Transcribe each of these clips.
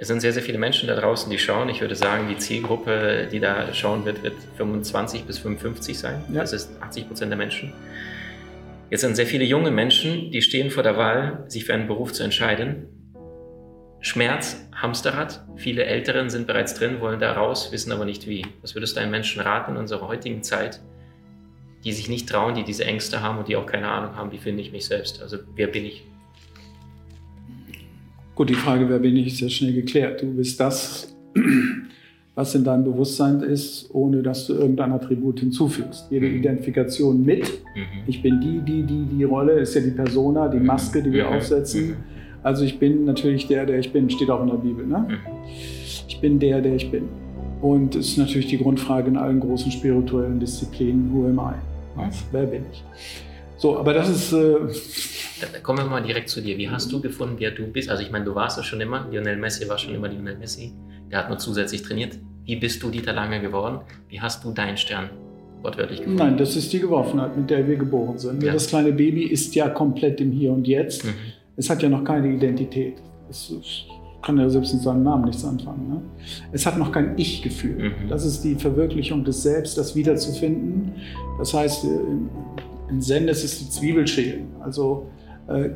Es sind sehr, sehr viele Menschen da draußen, die schauen. Ich würde sagen, die Zielgruppe, die da schauen wird, wird 25 bis 55 sein. Ja. Das ist 80 Prozent der Menschen. Jetzt sind sehr viele junge Menschen, die stehen vor der Wahl, sich für einen Beruf zu entscheiden. Schmerz, Hamsterrad. Viele Älteren sind bereits drin, wollen da raus, wissen aber nicht wie. Was würdest du einen Menschen raten in unserer heutigen Zeit, die sich nicht trauen, die diese Ängste haben und die auch keine Ahnung haben, wie finde ich mich selbst? Also wer bin ich? Gut, die Frage, wer bin ich, ist ja schnell geklärt. Du bist das, was in deinem Bewusstsein ist, ohne dass du irgendein Attribut hinzufügst. Jede mhm. Identifikation mit, mhm. ich bin die, die, die, die Rolle, ist ja die Persona, die mhm. Maske, die wir mhm. aufsetzen. Mhm. Also ich bin natürlich der, der ich bin, steht auch in der Bibel. Ne? Mhm. Ich bin der, der ich bin. Und es ist natürlich die Grundfrage in allen großen spirituellen Disziplinen, who am I? Was? Wer bin ich? So, aber das ist... Äh, Kommen wir mal direkt zu dir. Wie hast du gefunden, wer du bist? Also ich meine, du warst es schon immer. Lionel Messi war schon immer Lionel Messi. Der hat nur zusätzlich trainiert. Wie bist du Dieter Lange geworden? Wie hast du deinen Stern wortwörtlich gefunden? Nein, das ist die Geworfenheit, mit der wir geboren sind. Ja. Das kleine Baby ist ja komplett im Hier und Jetzt. Mhm. Es hat ja noch keine Identität. Es kann ja selbst mit seinem Namen nichts anfangen. Ne? Es hat noch kein Ich-Gefühl. Mhm. Das ist die Verwirklichung des Selbst, das wiederzufinden. Das heißt, in Zen ist es die Zwiebelschälen. Also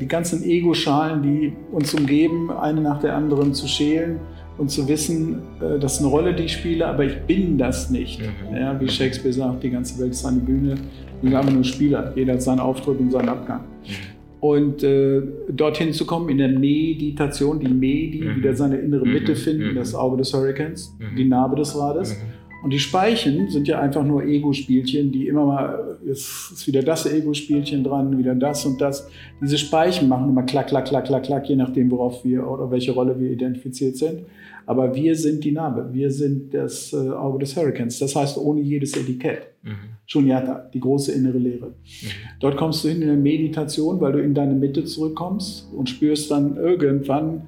die ganzen Ego-Schalen, die uns umgeben, eine nach der anderen zu schälen und zu wissen, äh, das ist eine Rolle, die ich spiele, aber ich bin das nicht. Mhm. Ja, wie Shakespeare sagt, die ganze Welt ist eine Bühne, wir sind einfach nur Spieler. Jeder hat seinen Auftritt und seinen Abgang. Mhm. Und äh, dorthin zu kommen in der Meditation, die Medi, mhm. wieder seine innere Mitte mhm. finden, mhm. das Auge des Hurricanes, die Narbe des Rades und die Speichen sind ja einfach nur Ego-Spielchen, die immer mal, jetzt ist wieder das Ego-Spielchen dran, wieder das und das. Diese Speichen machen immer klack, klack, klack, klack, klack, je nachdem, worauf wir oder welche Rolle wir identifiziert sind. Aber wir sind die Narbe, wir sind das äh, Auge des Hurricanes. Das heißt, ohne jedes Etikett. Mhm. Shunyata, die große innere Lehre. Mhm. Dort kommst du hin in der Meditation, weil du in deine Mitte zurückkommst und spürst dann irgendwann,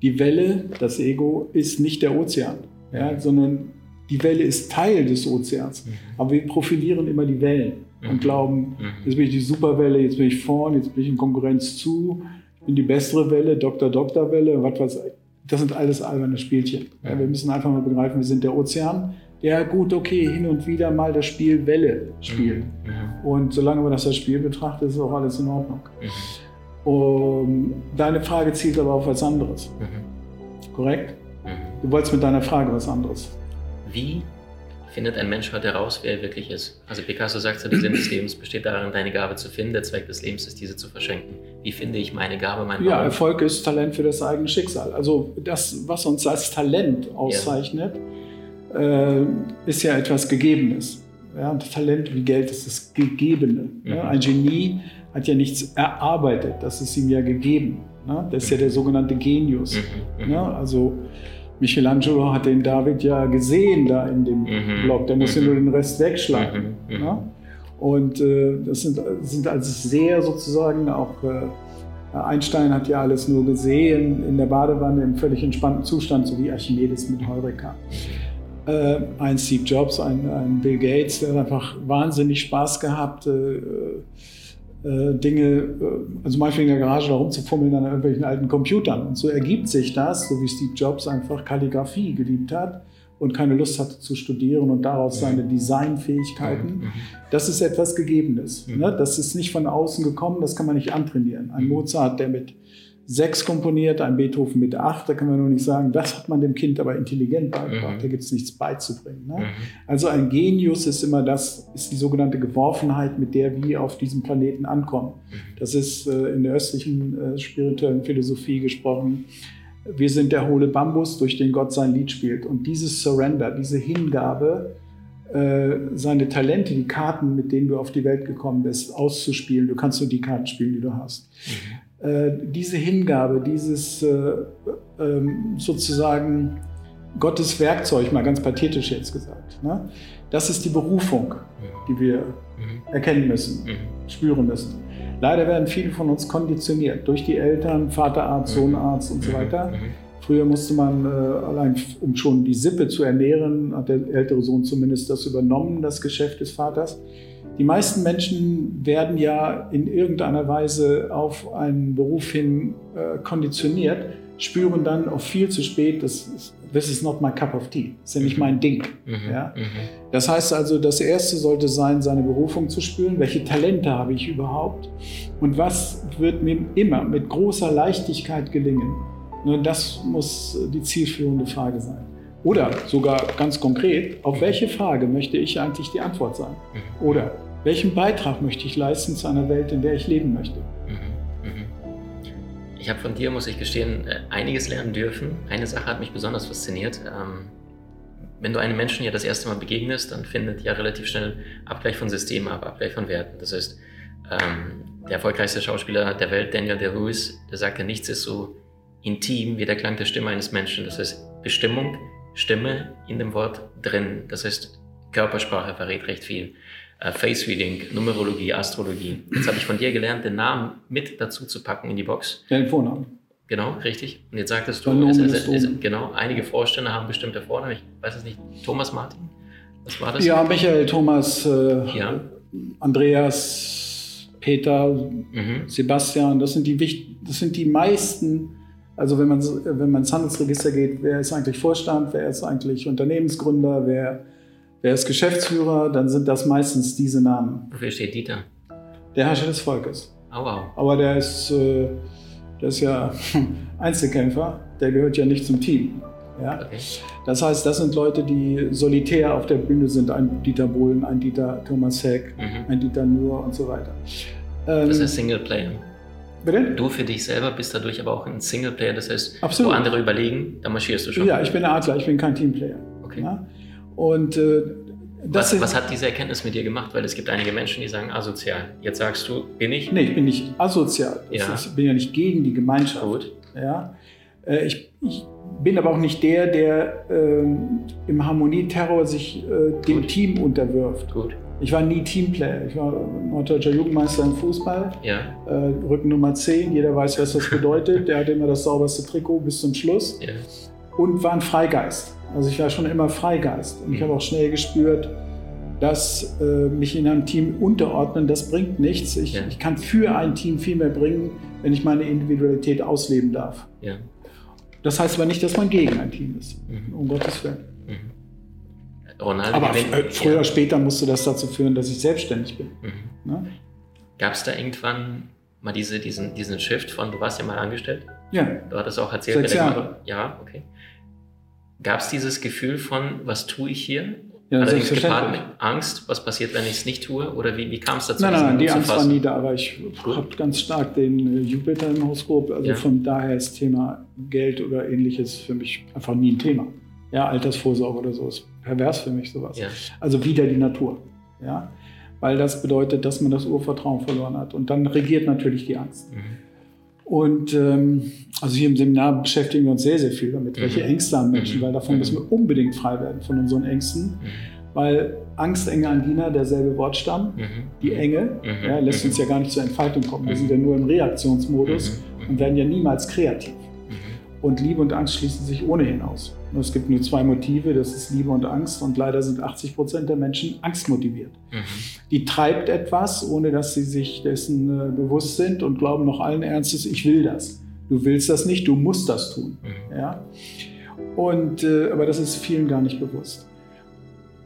die Welle, das Ego, ist nicht der Ozean, ja, sondern die Welle ist Teil des Ozeans. Mhm. Aber wir profilieren immer die Wellen mhm. und glauben, mhm. jetzt bin ich die Superwelle, jetzt bin ich vorn, jetzt bin ich in Konkurrenz zu, ich bin die bessere Welle, Doktor, Doktor Welle, was weiß ich. Das sind alles alberne Spielchen. Ja, wir müssen einfach mal begreifen, wir sind der Ozean, der gut, okay, hin und wieder mal das Spiel Welle spielt. Mhm. mhm. Und solange man das als Spiel betrachtet, ist auch alles in Ordnung. Mhm. Um, deine Frage zielt aber auf was anderes. Mhm. Korrekt? Du wolltest mit deiner Frage was anderes. Wie findet ein Mensch heute heraus, wer er wirklich ist? Also Picasso sagt, der Sinn des Lebens besteht darin, deine Gabe zu finden. Der Zweck des Lebens ist, diese zu verschenken. Wie finde ich meine Gabe, mein Ja, Erfolg ist Talent für das eigene Schicksal. Also das, was uns als Talent auszeichnet, ja. äh, ist ja etwas Gegebenes. Ja, und Talent wie Geld ist das Gegebene. Mhm. Ja, ein Genie hat ja nichts erarbeitet, das ist ihm ja gegeben. Ne? Das ist ja der sogenannte Genius. Mhm. mhm. Ne? Also Michelangelo hat den David ja gesehen da in dem mhm. Block. Der muss mhm. ja nur den Rest wegschlagen. Mhm. mhm. Ja? Und äh, das sind, sind also sehr sozusagen auch. Äh, Einstein hat ja alles nur gesehen in der Badewanne im völlig entspannten Zustand, so wie Archimedes mit Heureka. Äh, ein Steve Jobs, ein, ein, Bill Gates, der hat einfach wahnsinnig Spaß gehabt. Äh, Dinge, äh, also manchmal in der Garage da rumzufummeln an irgendwelchen alten Computern. Und so ergibt sich das, so wie Steve Jobs einfach Kalligrafie geliebt hat und keine Lust hatte zu studieren und daraus seine Designfähigkeiten. Mhm. Das ist etwas Gegebenes. Mhm. Ne? Das ist nicht von außen gekommen, das kann man nicht antrainieren. Ein mhm. Mozart, der mit sechs komponiert, ein Beethoven mit acht. Da kann man nur nicht sagen, das hat man dem Kind aber intelligent beigebracht. Mhm. Da gibt es nichts beizubringen. Ne? Mhm. Also ein Genius ist immer das, ist die sogenannte Geworfenheit, mit der wir auf diesem Planeten ankommen. Mhm. Das ist äh, in der östlichen äh, spirituellen Philosophie gesprochen. Wir sind der hohle Bambus, durch den Gott sein Lied spielt. Und dieses Surrender, diese Hingabe, äh, seine Talente, die Karten, mit denen du auf die Welt gekommen bist, auszuspielen. Du kannst nur die Karten spielen, die du hast. Mhm. Äh, diese Hingabe, dieses äh, ähm, sozusagen Gottes Werkzeug, mal ganz pathetisch jetzt gesagt. Ne? Das ist die Berufung, die wir mhm. erkennen müssen, mhm. spüren müssen. Leider werden viele von uns konditioniert durch die Eltern, Vaterarzt, mhm. Sohnarzt und so weiter. Früher musste man äh, allein, um schon die Sippe zu ernähren, hat der ältere Sohn zumindest das übernommen, das Geschäft des Vaters. Die meisten Menschen werden ja in irgendeiner Weise auf einen Beruf hin äh, konditioniert, spüren dann auch viel zu spät, dass this is not my cup of tea. Das ist ja nicht mhm. mein Ding. Mhm. Ja? Mhm. Das heißt also, das Erste sollte sein, seine Berufung zu spüren. Welche Talente habe ich überhaupt? Und was wird mir immer mit großer Leichtigkeit gelingen? Nur das muss die zielführende Frage sein. Oder sogar ganz konkret, auf welche Frage möchte ich eigentlich die Antwort sein? Mhm. Oder welchen Beitrag möchte ich leisten zu einer Welt, in der ich leben möchte? Ich habe von dir, muss ich gestehen, äh, einiges lernen dürfen. Eine Sache hat mich besonders fasziniert. Ähm, wenn du einem Menschen ja das erste Mal begegnest, dann findet ja relativ schnell Abgleich von Systemen ab, Abgleich von Werten. Das heißt, ähm, der erfolgreichste Schauspieler der Welt, Daniel Day-Lewis, der sagte, nichts ist so intim wie der Klang der Stimme eines Menschen. Das heißt, Bestimmung, Stimme in dem Wort drin. Das heißt, Körpersprache verrät recht viel äh, Face Reading, Numerologie, Astrologie. Jetzt habe ich von dir gelernt, den Namen mit dazu zu packen in die Box. Den Vornamen. Genau, richtig. Und jetzt sagtest du, es, es, es, genau, einige Vorstände haben bestimmte Vornamen. Ich weiß es nicht. Thomas Martin? Was war das? Ja, Michael, Thomas, äh, ja. Andreas, Peter, mhm. Sebastian. Das sind, die, das sind die meisten. Also wenn man, wenn man ins Handelsregister geht, wer ist eigentlich Vorstand, wer ist eigentlich Unternehmensgründer, wer Wer ist Geschäftsführer, dann sind das meistens diese Namen. Wofür steht Dieter? Der Herrscher des Volkes. Oh, wow. Aber der ist, äh, der ist ja Einzelkämpfer, der gehört ja nicht zum Team. Ja? Okay. Das heißt, das sind Leute, die solitär auf der Bühne sind. Ein Dieter Bohlen, ein Dieter Thomas Heck, mhm. ein Dieter Nuhr und so weiter. Ähm, das ist Singleplayer. Bitte? Du für dich selber bist dadurch aber auch ein Singleplayer. Das heißt, Absolut. wo andere überlegen, da marschierst du schon. Ja, ich bin ein Adler, ich bin kein Teamplayer. Okay. Ja? Und äh, was, was, hat diese Erkenntnis mit dir gemacht? Weil es gibt einige Menschen, die sagen asozial. Jetzt sagst du, bin ich? Nee, ich bin nicht asozial. Ja. ich bin ja nicht gegen die Gemeinschaft. Gut. Ja. Äh, ich, ich, bin aber auch nicht der, der ähm, im Harmonieterror sich äh, dem Gut. Team unterwirft. Gut. Ich war nie Teamplayer. Ich war norddeutscher Jugendmeister im Fußball. Ja. Äh, Rücken Nummer 10. Jeder weiß, was das bedeutet. der hatte immer das sauberste Trikot bis zum Schluss. Ja. Und war ein Freigeist. Also ich war schon immer Freigeist und ich habe auch schnell gespürt, dass äh, mich in einem Team unterordnen, das bringt nichts. Ich, ja. ich, kann für ein Team viel mehr bringen, wenn ich meine Individualität ausleben darf. Ja. Das heißt aber nicht, dass man gegen ein Team ist, mhm. um Gottes Willen. Ronaldo aber äh, früher oder später musste das dazu führen, dass ich selbstständig bin. Mhm. Ne? Gab es da irgendwann mal diese, diesen, diesen Shift von, du warst ja mal angestellt? Ja. Du hattest auch erzählt. Sechs Jahre. Ja, okay. Gab es dieses Gefühl von, was tue ich hier? Ja, Allerdings gepaart mit Angst, was passiert, wenn ich es nicht tue? Oder wie, wie kam es dazu? Nein, nein, nein die Angst war nie da, aber ich habe ganz stark den äh, Jupiter im Horoskop. Also ja. von daher ist Thema Geld oder ähnliches für mich einfach nie ein Thema. Ja, Altersvorsorge oder so ist pervers für mich sowas. Ja. Also wieder die Natur. Ja, weil das bedeutet, dass man das Urvertrauen verloren hat. Und dann regiert natürlich die Angst. Mhm. Und ähm, also hier im Seminar beschäftigen wir uns sehr, sehr viel damit, mhm. welche Ängste haben Menschen, mhm. weil davon müssen wir unbedingt frei werden von unseren Ängsten. Mhm. Weil Angst, Enge, Angina, derselbe Wortstamm, mhm. die Enge, mhm. ja, lässt uns ja gar nicht zur Entfaltung kommen. Wir sind ja nur im Reaktionsmodus und werden ja niemals kreativ. Und Liebe und Angst schließen sich ohnehin aus. Es gibt nur zwei Motive, das ist Liebe und Angst. Und leider sind 80 Prozent der Menschen angstmotiviert. Mhm. Die treibt etwas, ohne dass sie sich dessen äh, bewusst sind und glauben noch allen Ernstes, ich will das. Du willst das nicht, du musst das tun. Mhm. Ja? Und, äh, aber das ist vielen gar nicht bewusst.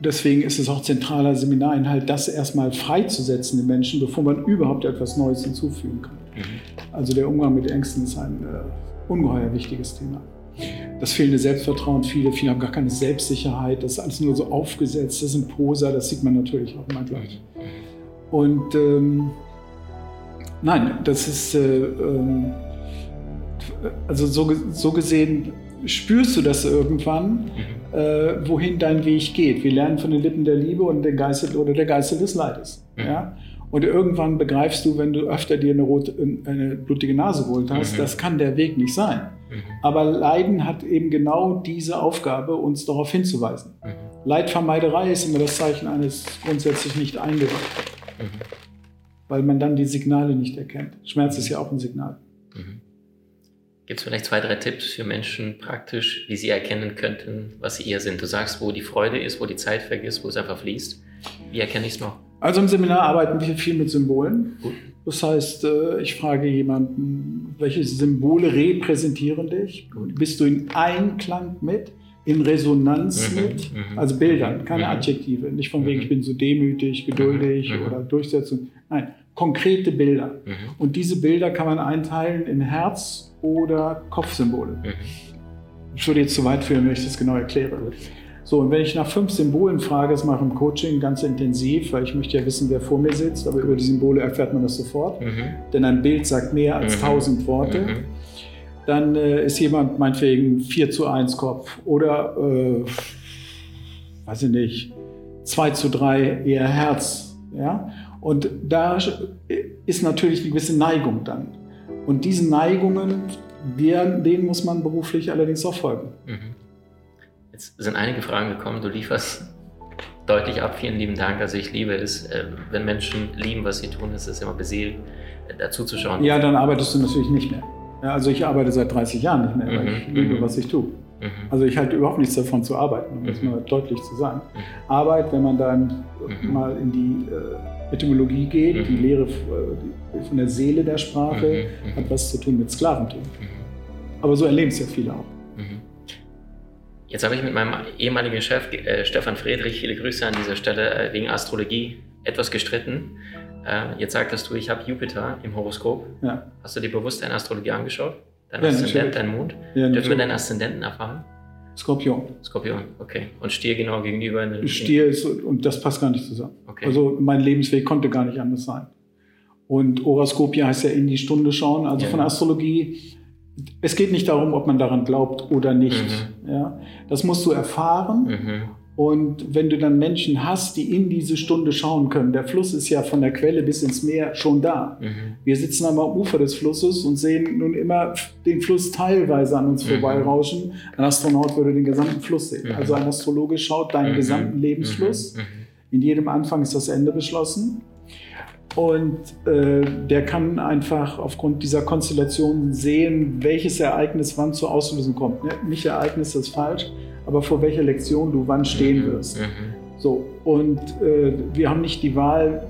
Deswegen ist es auch zentraler Seminarinhalt, das erstmal freizusetzen den Menschen, bevor man überhaupt etwas Neues hinzufügen kann. Mhm. Also der Umgang mit Ängsten ist ein äh, ungeheuer wichtiges Thema das fehlende Selbstvertrauen, viele, viele haben gar keine Selbstsicherheit, das ist alles nur so aufgesetzt, das ist ein Poser, das sieht man natürlich auch immer gleich. Und ähm, nein, das ist, äh, äh, also so, so gesehen spürst du das irgendwann, mhm. äh, wohin dein Weg geht. Wir lernen von den Lippen der Liebe und der Geiste oder der Geiste des Leides. Mhm. Ja? Und irgendwann begreifst du, wenn du öfter dir eine, rote, eine blutige Nase geholt hast, mhm. das kann der Weg nicht sein. Mhm. Aber Leiden hat eben genau diese Aufgabe, uns darauf hinzuweisen. Mhm. Leidvermeiderei ist immer das Zeichen eines grundsätzlich nicht Eingeweihten. Mhm. Weil man dann die Signale nicht erkennt. Schmerz ist ja auch ein Signal. Mhm. Gibt es vielleicht zwei, drei Tipps für Menschen praktisch, wie sie erkennen könnten, was sie eher sind? Du sagst, wo die Freude ist, wo die Zeit vergisst, wo es einfach fließt. Wie erkenne ich es noch? Also im Seminar arbeiten wir viel mit Symbolen. Das heißt, äh, ich frage jemanden, welche Symbole repräsentieren dich? Bist du in Einklang mit? in Resonanz mhm, mit, mhm. also Bildern, keine mhm. Adjektive, nicht von wegen, ich bin so demütig, geduldig oder Durchsetzung. Nein, konkrete Bilder. Und diese Bilder kann man einteilen in Herz- oder Kopfsymbole. Ich würde jetzt zu weit führen, wenn ich das genau erkläre. So, und wenn ich nach fünf Symbolen frage, das mache ich im Coaching ganz intensiv, weil ich möchte ja wissen, wer vor mir sitzt, aber über die Symbole erfährt man das sofort. Denn ein Bild sagt mehr als tausend Worte dann äh, ist jemand meinetwegen 4 zu 1 Kopf oder, äh, weiß ich nicht, 2 zu 3 eher Herz. Ja? Und da ist natürlich eine gewisse Neigung dann. Und diesen Neigungen, denen muss man beruflich allerdings auch folgen. Mhm. Jetzt sind einige Fragen gekommen, du lieferst deutlich ab. Vielen lieben Dank. Also ich liebe es, äh, wenn Menschen lieben, was sie tun, ist es immer beseelt, äh, dazu zu schauen. Ja, dann arbeitest du natürlich nicht mehr. Ja, also ich arbeite seit 30 Jahren nicht mehr, weil mhm. ich liebe, mhm. was ich tue. Mhm. Also ich halte überhaupt nichts davon zu arbeiten, um das mal deutlich zu sagen. Arbeit, wenn man dann mal in die äh, Etymologie geht, die Lehre von der Seele der Sprache, hat was zu tun mit Sklaventum. Aber so erleben es ja viele auch. Jetzt habe ich mit meinem ehemaligen Chef äh, Stefan Friedrich, viele Grüße an dieser Stelle, äh, wegen Astrologie etwas gestritten. Äh, jetzt sagtest du, ich habe Jupiter im Horoskop. Ja. Hast du dir bewusst deine Astrologie angeschaut? Dein ja, Aszendent, dein Mond? Ja, Dürfen wir deinen Aszendenten erfahren? Skorpion. Skorpion, okay. Und Stier genau gegenüber? In Stier ist, und das passt gar nicht zusammen. Okay. Also mein Lebensweg konnte gar nicht anders sein. Und Horoskopie heißt ja in die Stunde schauen. Also ja. von Astrologie, es geht nicht darum, ob man daran glaubt oder nicht. Mhm. Ja, das musst du erfahren. Mhm. Und wenn du dann Menschen hast, die in diese Stunde schauen können, der Fluss ist ja von der Quelle bis ins Meer schon da. Mhm. Wir sitzen am Ufer des Flusses und sehen nun immer den Fluss teilweise an uns mhm. vorbeirauschen. Ein Astronaut würde den gesamten Fluss sehen. Mhm. Also ein Astrologe schaut deinen mhm. gesamten Lebensfluss. In jedem Anfang ist das Ende beschlossen. Und äh, der kann einfach aufgrund dieser Konstellation sehen, welches Ereignis wann zur Auslösung kommt. Nicht Ereignis das ist falsch, aber vor welcher Lektion du wann stehen mhm. wirst. Mhm. So, und äh, wir haben nicht die Wahl,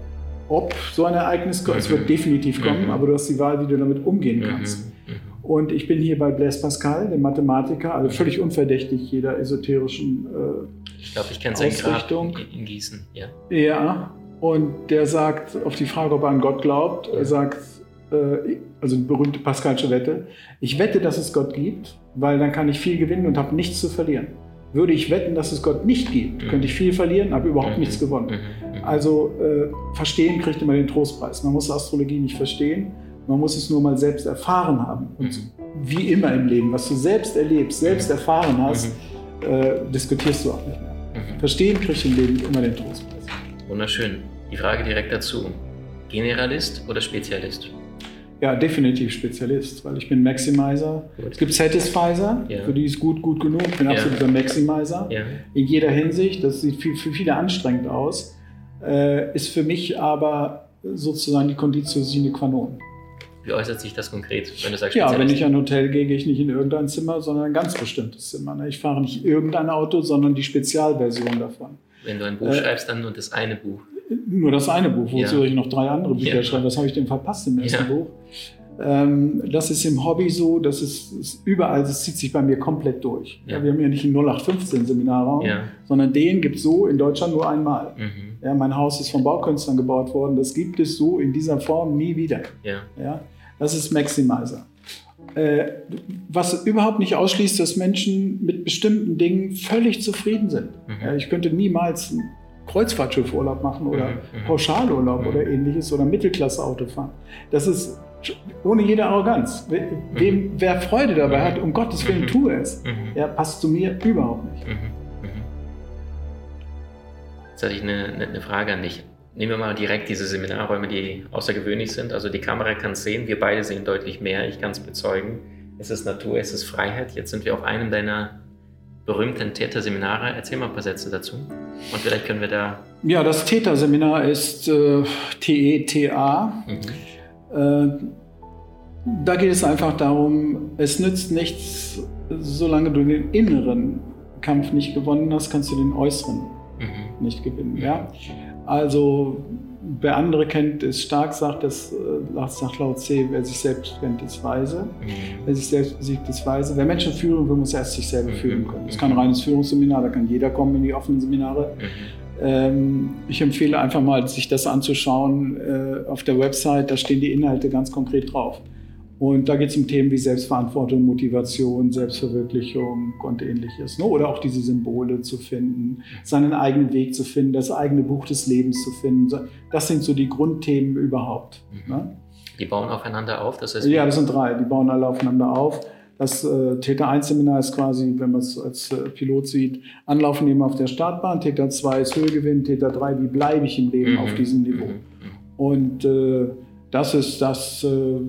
ob so ein Ereignis kommt. Mhm. Es wird definitiv kommen, mhm. aber du hast die Wahl, wie du damit umgehen mhm. kannst. Mhm. Und ich bin hier bei Blaise Pascal, dem Mathematiker, also völlig unverdächtig jeder esoterischen äh, Ich glaube, ich kenne seinen Grab in, in Gießen. Ja. ja, und der sagt auf die Frage, ob er an Gott glaubt, er sagt, äh, also eine berühmte Pascalsche Wette, ich wette, dass es Gott gibt, weil dann kann ich viel gewinnen und habe nichts zu verlieren. Würde ich wetten, dass es Gott nicht gibt, mhm. könnte ich viel verlieren, habe überhaupt mhm. nichts gewonnen. Mhm. Also äh, verstehen kriegt immer den Trostpreis. Man muss Astrologie nicht verstehen, man muss es nur mal selbst erfahren haben. Und wie immer im Leben, was du selbst erlebst, selbst erfahren hast, äh, diskutierst du auch nicht mehr. Verstehen kriegt im Leben immer den Trostpreis. Wunderschön. Die Frage direkt dazu. Generalist oder Spezialist? Ja, definitiv Spezialist, weil ich bin Maximizer. Gut. Es gibt Satisfizer, ja. für die ist gut, gut genug. Ich bin ja. absoluter Maximizer. Ja. In jeder Hinsicht. Das sieht für, viele anstrengend aus. Äh, ist für mich aber sozusagen die Conditio sine qua non. Wie äußert sich das konkret, wenn du sagst Ja, wenn ich ein Hotel gehe, gehe ich nicht in irgendein Zimmer, sondern ein ganz bestimmtes Zimmer. Ne? Ich fahre nicht irgendein Auto, sondern die Spezialversion davon. Wenn du ein Buch äh, schreibst, dann nur das eine Buch. Nur das eine Buch, wozu ja. ich noch drei andere Bücher ja. schreibe. Das habe ich dem verpasst im ersten. Buch. Ähm, das ist im Hobby so, das ist, ist, überall, das zieht sich bei mir komplett durch. Ja. wir haben ja nicht einen 0815 Seminarraum, ja. sondern den gibt es so in Deutschland nur einmal. Mhm. Ja, mein Haus ist von Baukünstlern gebaut worden, das gibt es so in dieser Form nie wieder. Ja. das ist Maximizer. Äh, was überhaupt nicht ausschließt, dass Menschen mit bestimmten Dingen völlig zufrieden sind. Mhm. ich könnte niemals einen Kreuzfahrtschiffurlaub machen oder mhm. mhm. Pauschalurlaub mhm. oder ähnliches oder Mittelklasse-Auto fahren. Das ist ohne jede Arroganz. Wem, wer Freude dabei hat, um Gottes Willen tue es. Ja, passt zu mir überhaupt nicht. Jetzt hatte ich eine, eine Frage an dich. Nehmen wir mal direkt diese Seminarräume, die außergewöhnlich sind. Also die Kamera kann es sehen, wir beide sehen deutlich mehr, ich kann es bezeugen. Es ist Natur, es ist Freiheit. Jetzt sind wir auf einem deiner berühmten Täterseminare. Erzähl mal ein paar Sätze dazu. Und vielleicht können wir da. Ja, das Täterseminar ist äh, T-E-T-A. Mhm. Äh, da geht es einfach darum, es nützt nichts, solange du den inneren Kampf nicht gewonnen hast, kannst du den äußeren mhm. nicht gewinnen. Ja? Also wer andere kennt, ist stark, sagt das, äh, sagt laut C, wer sich selbst kennt, ist weise. Mhm. Wer sich selbst besiegt, ist weise. Wer Menschen führen will, muss erst sich selber mhm. führen können. Das ist kein reines Führungsseminar, da kann jeder kommen in die offenen Seminare. Mhm. Ähm, ich empfehle einfach mal, sich das anzuschauen äh, auf der Website, da stehen die Inhalte ganz konkret drauf. Und da geht es um Themen wie Selbstverantwortung, Motivation, Selbstverwirklichung und ähnliches. Ne? Oder auch diese Symbole zu finden, seinen eigenen Weg zu finden, das eigene Buch des Lebens zu finden. Das sind so die Grundthemen überhaupt. Mhm. Ne? Die bauen aufeinander auf? Das heißt, ja, das sind drei. Die bauen alle aufeinander auf. Das äh, Täter 1 Seminar ist quasi, wenn man es als äh, Pilot sieht, Anlaufen nehmen auf der Startbahn. Täter 2 ist Höhegewinn. Täter 3, wie bleibe ich im Leben mhm. auf diesem Niveau? Mhm. Und äh, das ist das äh,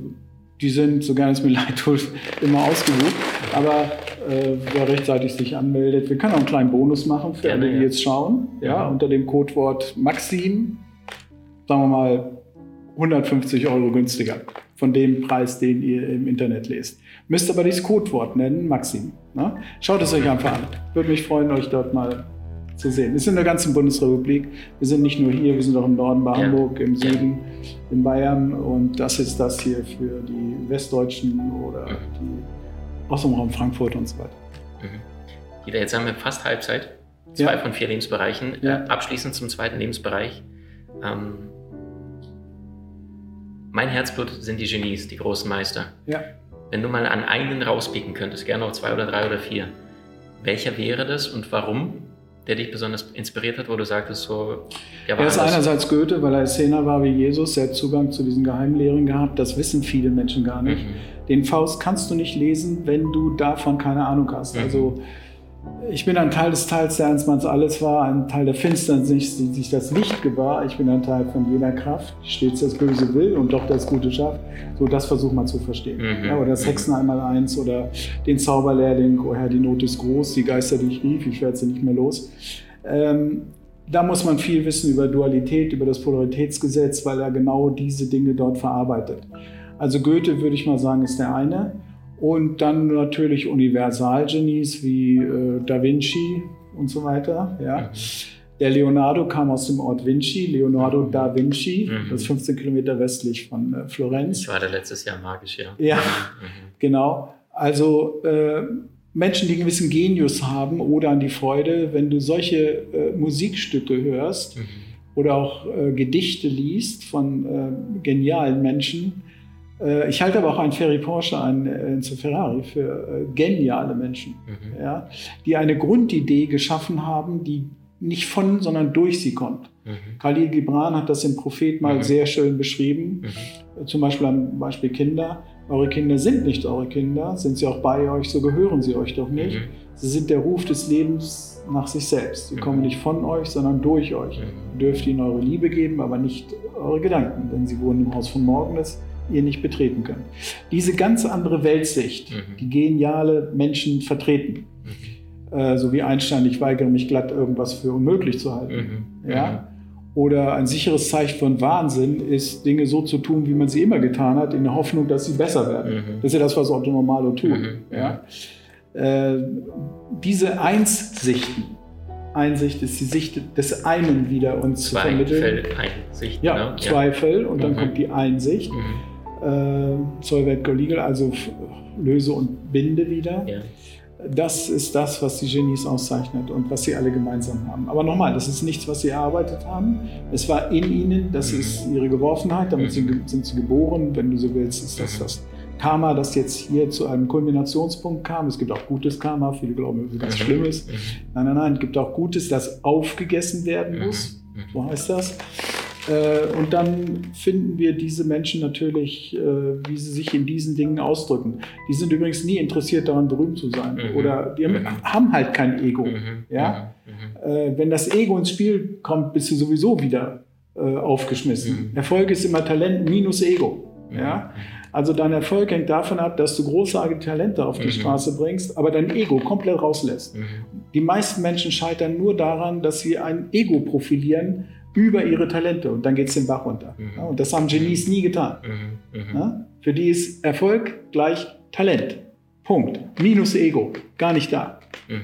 die sind, so gerne es mir leid tut, immer ausgebucht. Aber äh, wer rechtzeitig sich anmeldet, wir können auch einen kleinen Bonus machen für alle, die jetzt schauen. Ja, unter dem Codewort Maxim, sagen wir mal 150 Euro günstiger von dem Preis, den ihr im Internet lest. Müsst aber dieses Codewort nennen, Maxim. Ne? Schaut es euch einfach an. Würde mich freuen, euch dort mal zu sehen. Wir sind in der ganzen Bundesrepublik. Wir sind nicht nur hier, wir sind auch im Norden bei. Hamburg, im Süden, in Bayern. Und das ist das hier für die Westdeutschen oder die aus dem Raum Frankfurt und so weiter. Mhm. Jetzt haben wir fast Halbzeit. Zwei ja. von vier Lebensbereichen. Ja. Äh, abschließend zum zweiten Lebensbereich. Ähm, mein Herzblut sind die Genies, die großen Meister. Ja. Wenn du mal an einen rauspicken könntest, gerne auch zwei oder drei oder vier, welcher wäre das und warum? Der dich besonders inspiriert hat, wo du sagtest, so. er ist einerseits Goethe, weil er Szene war wie Jesus, er hat Zugang zu diesen Geheimlehren gehabt. Das wissen viele Menschen gar nicht. Mhm. Den Faust kannst du nicht lesen, wenn du davon keine Ahnung hast. Mhm. Also ich bin ein Teil des Teils, der einstmals alles war, ein Teil der Finsternis, die sich das Licht gewahr. Ich bin ein Teil von jener Kraft, die stets das Böse will und doch das Gute schafft. So, das versucht man zu verstehen. Mhm. Ja, oder das Hexen einmal eins oder den Zauberlehrling, oh Herr, die Not ist groß, die Geister, die ich rief, ich werde sie nicht mehr los. Ähm, da muss man viel wissen über Dualität, über das Polaritätsgesetz, weil er genau diese Dinge dort verarbeitet. Also Goethe, würde ich mal sagen, ist der eine. Und dann natürlich Universalgenies wie äh, Da Vinci und so weiter. Ja. Der Leonardo kam aus dem Ort Vinci, Leonardo da Vinci, mhm. das ist 15 Kilometer westlich von äh, Florenz. Ich war da letztes Jahr magisch, ja. Ja, mhm. genau. Also äh, Menschen, die einen gewissen Genius haben oder an die Freude, wenn du solche äh, Musikstücke hörst mhm. oder auch äh, Gedichte liest von äh, genialen Menschen, ich halte aber auch einen Ferry Porsche, einen äh, Enzo Ferrari für äh, geniale Menschen, mhm. ja, die eine Grundidee geschaffen haben, die nicht von, sondern durch sie kommt. Mhm. Khalil Gibran hat das im Prophet mal mhm. sehr schön beschrieben, mhm. zum Beispiel am Beispiel Kinder. Eure Kinder sind nicht eure Kinder, sind sie auch bei euch, so gehören sie euch doch nicht. Mhm. Sie sind der Ruf des Lebens nach sich selbst. Sie kommen mhm. nicht von euch, sondern durch euch. Ihr dürft ihnen eure Liebe geben, aber nicht eure Gedanken, denn sie wohnen im Haus von morgen ist ihr nicht betreten könnt. Diese ganz andere Weltsicht, mhm. die geniale Menschen vertreten, mhm. äh, so wie Einstein, ich weigere mich glatt, irgendwas für unmöglich zu halten. Mhm. Ja? Mhm. Oder ein sicheres Zeichen von Wahnsinn ist, Dinge so zu tun, wie man sie immer getan hat, in der Hoffnung, dass sie besser werden. Mhm. Das ist ja das, was Otto Normalo tut. Mhm. Ja? Äh, diese Einsichten, Einsicht ist die Sicht des einen wieder uns Zweifel, zu vermitteln. Einsicht. Ja, ne? Zweifel und dann mhm. kommt die Einsicht. Mhm äh, Solvet Go Legal, also löse und binde wieder. Ja. Das ist das, was die Genies auszeichnet und was sie alle gemeinsam haben. Aber nochmal, das ist nichts, was sie erarbeitet haben. Es war in ihnen, das mhm. ist ihre Geworfenheit, damit mhm. sind sie geboren. Wenn du so willst, ist das mhm. das Karma, das jetzt hier zu einem Kulminationspunkt kam. Es gibt auch gutes Karma, viele glauben, es ist ganz. Schlimmes. Nein, nein, nein, es gibt auch Gutes, das aufgegessen werden muss. So heißt das. Äh, und dann finden wir diese Menschen natürlich, äh, wie sie sich in diesen Dingen ausdrücken. Die sind übrigens nie interessiert daran, berühmt zu sein. Mhm. Oder die mhm. haben halt kein Ego. Mhm. Ja? Mhm. mhm. Äh, wenn das Ego ins Spiel kommt, bist du sowieso wieder aufgeschmissen. Mhm. Erfolg ist immer Talent minus Ego. Mhm. Ja? Also dein Erfolg hängt davon ab, dass du großartige Talente auf die mhm. Straße bringst, aber dein Ego komplett rauslässt. Mhm. Die meisten Menschen scheitern nur daran, dass sie ein Ego profilieren über ihre Talente und dann geht es den Bach runter. Mhm. Ja, und das haben Genies nie getan. Mhm. Mhm. Ja? Für die ist Erfolg gleich Talent. Punkt. Minus Ego. Gar nicht da. Das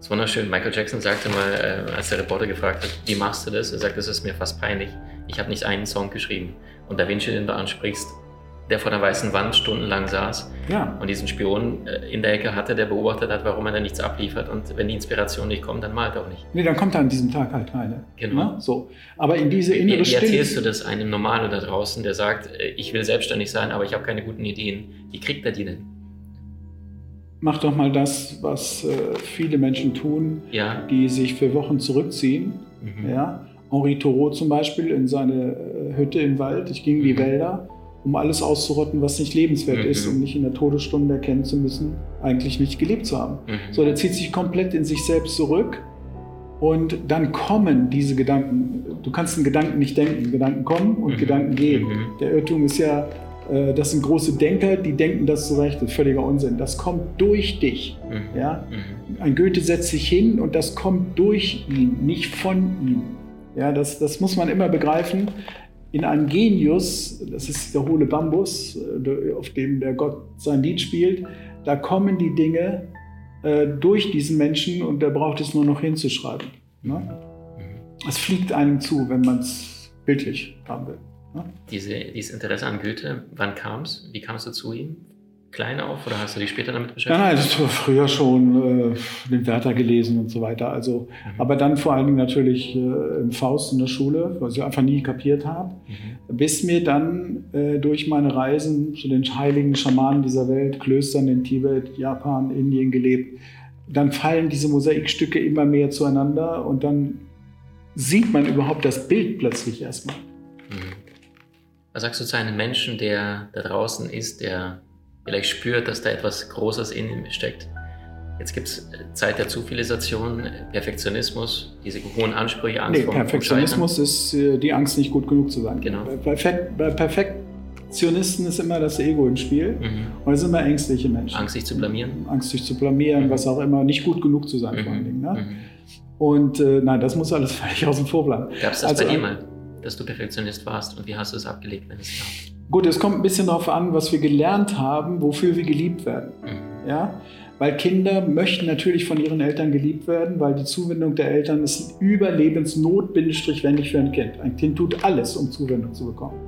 ist wunderschön. Michael Jackson sagte mal, äh, als der Reporter gefragt hat, wie machst du das? Er sagt, das ist mir fast peinlich. Ich habe nicht einen Song geschrieben. Und Da Vinci, den du ansprichst, der vor der weißen Wand stundenlang saß ja. und diesen Spion äh, in der Ecke hatte, der beobachtet hat, warum er da nichts abliefert. Und wenn die Inspiration nicht kommt, dann malt er auch nicht. Nee, dann kommt er an diesem Tag halt keine. Genau. Ne? So. Aber in diese innere Wie, wie erzählst du das einem Normalen da draußen, der sagt, äh, ich will selbstständig sein, aber ich habe keine guten Ideen? Wie kriegt er die denn? Mach doch mal das, was äh, viele Menschen tun, ja. die sich für Wochen zurückziehen. Mhm. Ja? Henri Thoreau zum Beispiel in seine äh, Hütte im Wald. Ich ging in die mhm. Wälder um alles auszurotten, was nicht lebenswert mhm. ist, um nicht in der Todesstunde erkennen zu müssen, eigentlich nicht gelebt zu haben. Mhm. So, der zieht sich komplett in sich selbst zurück und dann kommen diese Gedanken. Du kannst einen Gedanken nicht denken. Gedanken kommen und mhm. Gedanken gehen. Mhm. Der Irrtum ist ja, äh, das sind große Denker, die denken das zurecht. Das ist völliger Unsinn. Das kommt durch dich. Mhm. Ja? Mhm. Ein Goethe setzt sich hin und das kommt durch ihn, nicht von ihm. Ja, das, das muss man immer begreifen in einem Genius, das ist der hohle Bambus, äh, auf dem der Gott sein Lied spielt, da kommen die Dinge äh, durch diesen Menschen und der braucht es nur noch hinzuschreiben. Ne? Mhm. Es fliegt einem zu, wenn man es bildlich haben will. Ne? Diese, dieses Interesse an Goethe, wann kam es? Wie kamst du zu ihm? Klein auf oder hast du dich später damit beschäftigt? Nein, war früher schon äh, den Werther gelesen und so weiter. Also, mhm. aber dann vor allen Dingen natürlich äh, im Faust in der Schule, was ich einfach nie kapiert habe, mhm. bis mir dann äh, durch meine Reisen zu den heiligen Schamanen dieser Welt, Klöstern in Tibet, Japan, Indien gelebt, dann fallen diese Mosaikstücke immer mehr zueinander und dann sieht man überhaupt das Bild plötzlich erstmal. Mhm. Was sagst du zu einem Menschen, der da draußen ist, der vielleicht spürt, dass da etwas Großes in ihm steckt. Jetzt gibt es Zeit der Zivilisation, Perfektionismus, diese hohen Ansprüche, Angst nee, Perfektionismus ist äh, die Angst, nicht gut genug zu sein. Genau. Bei, bei Perfektionisten ist immer das Ego im Spiel mhm. und es sind immer ängstliche Menschen. Angst, sich zu blamieren. Angst, sich zu blamieren, mhm. was auch immer, nicht gut genug zu sein mhm. vor allen Dingen. Ne? Mhm. Und äh, nein, das muss alles völlig außen vor bleiben. Gab es das also, bei dir mal, dass du Perfektionist warst und wie hast du es abgelegt, wenn es gab? Gut, es kommt ein bisschen darauf an, was wir gelernt haben, wofür wir geliebt werden. Mhm. Ja? Weil Kinder möchten natürlich von ihren Eltern geliebt werden, weil die Zuwendung der Eltern ist überlebensnotwendig für ein Kind. Ein Kind tut alles, um Zuwendung zu bekommen.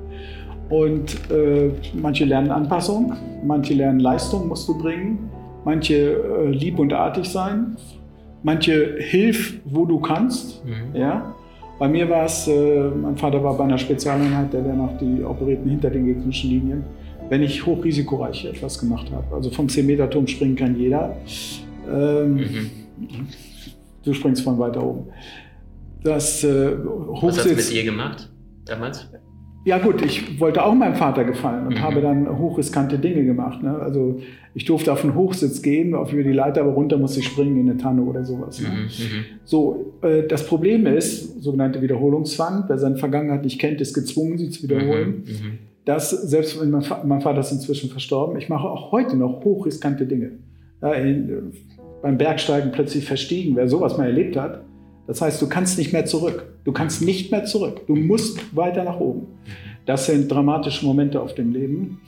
Und äh, manche lernen Anpassung, manche lernen Leistung musst du bringen, manche äh, lieb und artig sein, manche hilf, wo du kannst. Mhm. Ja? Bei mir war es, äh, mein Vater war bei einer Spezialeinheit, der dann auch die operierten hinter den gegnerischen Linien, wenn ich hochrisikoreich etwas gemacht habe. Also vom 10-Meter-Turm springen kann jeder. Ähm, mhm. Du springst von weiter oben. Das äh, Was hast du mit dir gemacht damals? Ja gut, ich wollte auch meinem Vater gefallen und mhm. habe dann hochriskante Dinge gemacht. Ne? Also ich durfte auf den Hochsitz gehen, auf über die Leiter, aber runter musste ich springen in eine Tanne oder sowas. Ne? Mhm. mhm. So, äh, das Problem ist, sogenannte Wiederholungszwang, wer seine Vergangenheit nicht kennt, ist gezwungen, sie zu wiederholen. Mhm. mhm. Das, selbst wenn mein, mein, Vater ist inzwischen verstorben, ich mache auch heute noch hochriskante Dinge. Ja, in, äh, beim Bergsteigen plötzlich verstiegen, wer sowas mal erlebt hat, das heißt, du kannst nicht mehr zurück. Du kannst nicht mehr zurück. Du musst weiter nach oben. Das sind dramatische Momente auf dem Leben.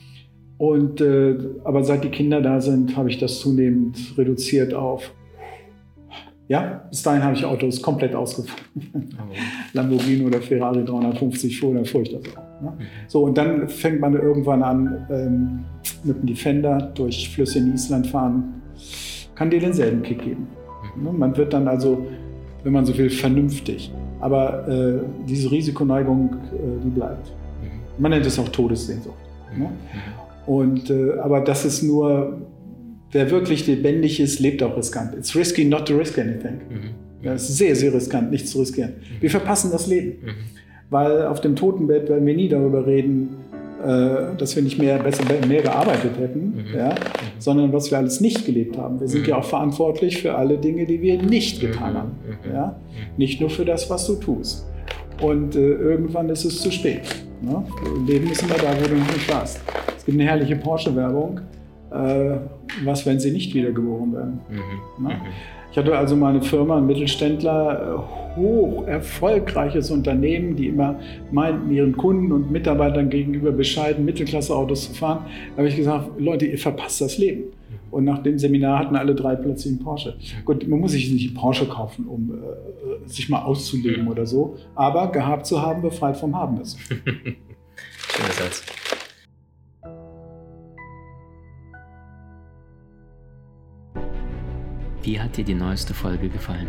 Und, äh, aber seit die Kinder da sind, habe ich das zunehmend reduziert auf. Ja, bis dahin habe ich Autos komplett ausgefahren. Oh. Lamborghini oder Ferrari 350 fuhr, dann fuhr ich das auch. Ne? So, und dann fängt man irgendwann an, ähm, mit dem Defender durch Flüsse in Island fahren, kann dir denselben Kick geben. Ne? Man wird dann also wenn man so will, vernünftig. Aber äh, diese Risikoneigung, äh, die bleibt. Mhm. Man nennt es auch Todessehnsucht. Mhm. Ne? Und, äh, aber das ist nur, wer wirklich lebendig ist, lebt auch riskant. It's risky not to risk anything. Mhm. Das ist sehr, sehr riskant, nichts zu riskieren. Mhm. Wir verpassen das Leben. Mhm. Weil auf dem Totenbett werden wir nie darüber reden, dass wir nicht mehr besser mehr gearbeitet hätten, mhm. Ja, mhm. sondern was wir alles nicht gelebt haben. Wir sind mhm. ja auch verantwortlich für alle Dinge, die wir nicht getan haben. Ja? Nicht nur für das, was du tust. Und äh, irgendwann ist es zu spät. Ne? Leben ist immer da, wo du noch nicht warst. Es gibt eine herrliche Porsche-Werbung. Äh, was, wenn sie nicht wiedergeboren werden? Mhm. Ne? Mhm. Ich hatte also meine Firma, ein Mittelständler, äh, hoch erfolgreiches Unternehmen, die immer meinten, ihren Kunden und Mitarbeitern gegenüber bescheiden Mittelklasse-Autos zu fahren. Da habe ich gesagt, Leute, ihr verpasst das Leben. Mhm. Und nach dem Seminar hatten alle drei plötzlich einen Porsche. Gut, man muss sich nicht einen Porsche kaufen, um äh, sich mal auszuleben oder so. Aber gehabt zu haben, befreit vom Haben ist. Schöner Satz. Wie hat dir die neueste Folge gefallen?